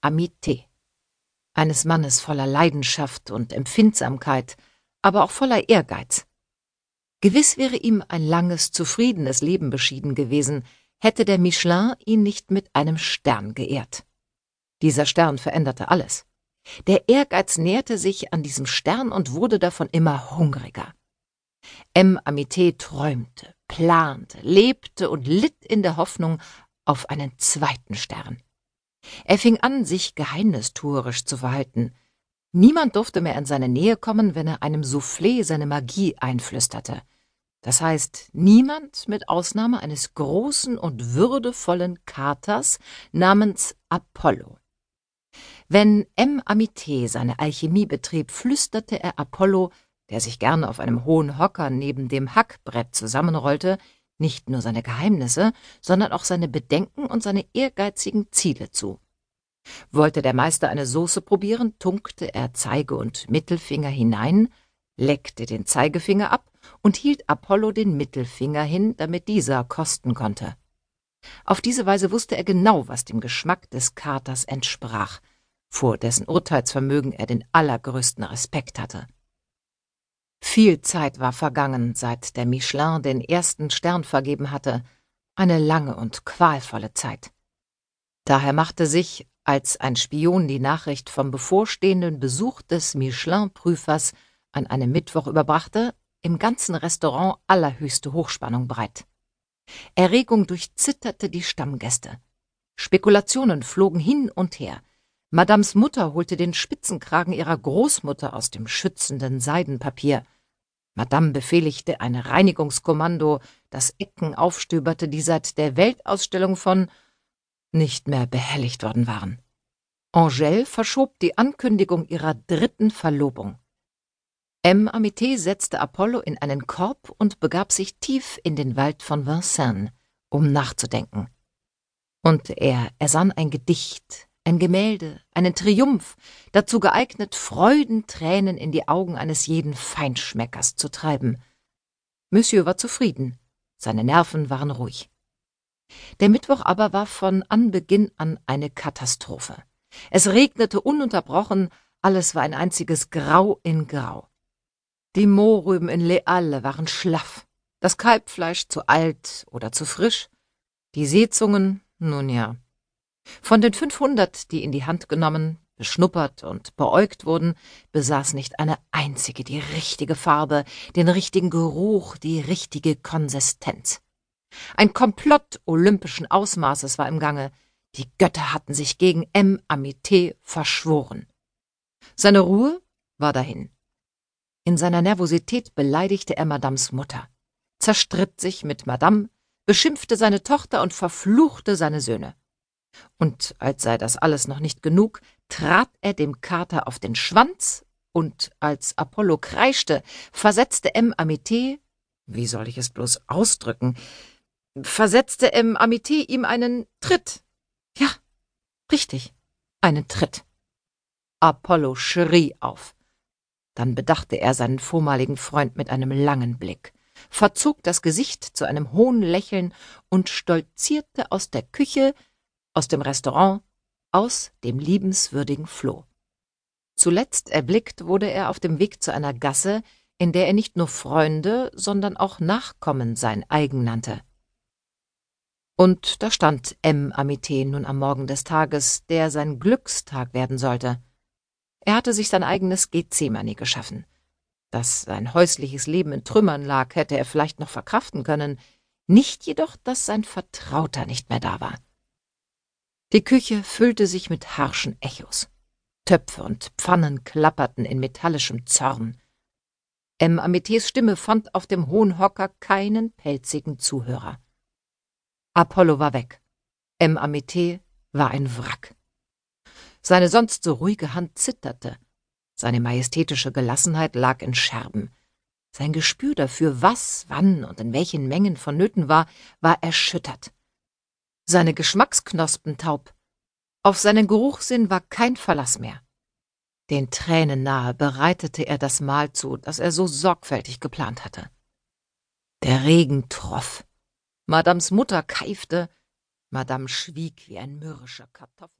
Amité. Eines Mannes voller Leidenschaft und Empfindsamkeit, aber auch voller Ehrgeiz. Gewiss wäre ihm ein langes, zufriedenes Leben beschieden gewesen, hätte der Michelin ihn nicht mit einem Stern geehrt. Dieser Stern veränderte alles. Der Ehrgeiz nährte sich an diesem Stern und wurde davon immer hungriger. M. Amité träumte, plante, lebte und litt in der Hoffnung auf einen zweiten Stern. Er fing an, sich geheimnistuerisch zu verhalten. Niemand durfte mehr in seine Nähe kommen, wenn er einem Soufflé seine Magie einflüsterte. Das heißt, niemand mit Ausnahme eines großen und würdevollen Katers namens Apollo. Wenn M. Amité seine Alchemie betrieb, flüsterte er Apollo, der sich gerne auf einem hohen Hocker neben dem Hackbrett zusammenrollte, nicht nur seine Geheimnisse, sondern auch seine Bedenken und seine ehrgeizigen Ziele zu. Wollte der Meister eine Soße probieren, tunkte er Zeige und Mittelfinger hinein, leckte den Zeigefinger ab und hielt Apollo den Mittelfinger hin, damit dieser kosten konnte. Auf diese Weise wusste er genau, was dem Geschmack des Katers entsprach, vor dessen Urteilsvermögen er den allergrößten Respekt hatte. Viel Zeit war vergangen, seit der Michelin den ersten Stern vergeben hatte, eine lange und qualvolle Zeit. Daher machte sich, als ein Spion die Nachricht vom bevorstehenden Besuch des Michelin-Prüfers an einem Mittwoch überbrachte, im ganzen Restaurant allerhöchste Hochspannung breit. Erregung durchzitterte die Stammgäste. Spekulationen flogen hin und her. Madams Mutter holte den Spitzenkragen ihrer Großmutter aus dem schützenden Seidenpapier. Madame befehligte ein Reinigungskommando, das Ecken aufstöberte, die seit der Weltausstellung von nicht mehr behelligt worden waren. Angèle verschob die Ankündigung ihrer dritten Verlobung. M. Amité setzte Apollo in einen Korb und begab sich tief in den Wald von Vincennes, um nachzudenken. Und er ersann ein Gedicht, ein Gemälde, einen Triumph, dazu geeignet, Freudentränen in die Augen eines jeden Feinschmeckers zu treiben. Monsieur war zufrieden, seine Nerven waren ruhig. Der Mittwoch aber war von Anbeginn an eine Katastrophe. Es regnete ununterbrochen, alles war ein einziges Grau in Grau. Die Mohrrüben in Le Halle waren schlaff, das Kalbfleisch zu alt oder zu frisch, die Seezungen, nun ja, von den 500, die in die Hand genommen, beschnuppert und beäugt wurden, besaß nicht eine einzige die richtige Farbe, den richtigen Geruch, die richtige Konsistenz. Ein Komplott olympischen Ausmaßes war im Gange. Die Götter hatten sich gegen M. Amité verschworen. Seine Ruhe war dahin. In seiner Nervosität beleidigte er Madames Mutter, zerstritt sich mit Madame, beschimpfte seine Tochter und verfluchte seine Söhne. Und als sei das alles noch nicht genug, trat er dem Kater auf den Schwanz, und als Apollo kreischte, versetzte M. Amité, wie soll ich es bloß ausdrücken, versetzte M. Amité ihm einen Tritt. Ja, richtig, einen Tritt. Apollo schrie auf. Dann bedachte er seinen vormaligen Freund mit einem langen Blick, verzog das Gesicht zu einem hohen Lächeln und stolzierte aus der Küche, aus dem Restaurant, aus dem liebenswürdigen Floh. Zuletzt erblickt wurde er auf dem Weg zu einer Gasse, in der er nicht nur Freunde, sondern auch Nachkommen sein eigen nannte. Und da stand M. Amité nun am Morgen des Tages, der sein Glückstag werden sollte. Er hatte sich sein eigenes Gethsemane geschaffen. Dass sein häusliches Leben in Trümmern lag, hätte er vielleicht noch verkraften können, nicht jedoch, dass sein Vertrauter nicht mehr da war. Die Küche füllte sich mit harschen Echos. Töpfe und Pfannen klapperten in metallischem Zorn. M. Ametés Stimme fand auf dem hohen Hocker keinen pelzigen Zuhörer. Apollo war weg. M. Amete war ein Wrack. Seine sonst so ruhige Hand zitterte. Seine majestätische Gelassenheit lag in Scherben. Sein Gespür dafür, was, wann und in welchen Mengen vonnöten war, war erschüttert seine Geschmacksknospen taub. Auf seinen Geruchssinn war kein Verlass mehr. Den Tränen nahe bereitete er das Mahl zu, das er so sorgfältig geplant hatte. Der Regen troff. Madames Mutter keifte, Madame schwieg wie ein mürrischer Kartoffel.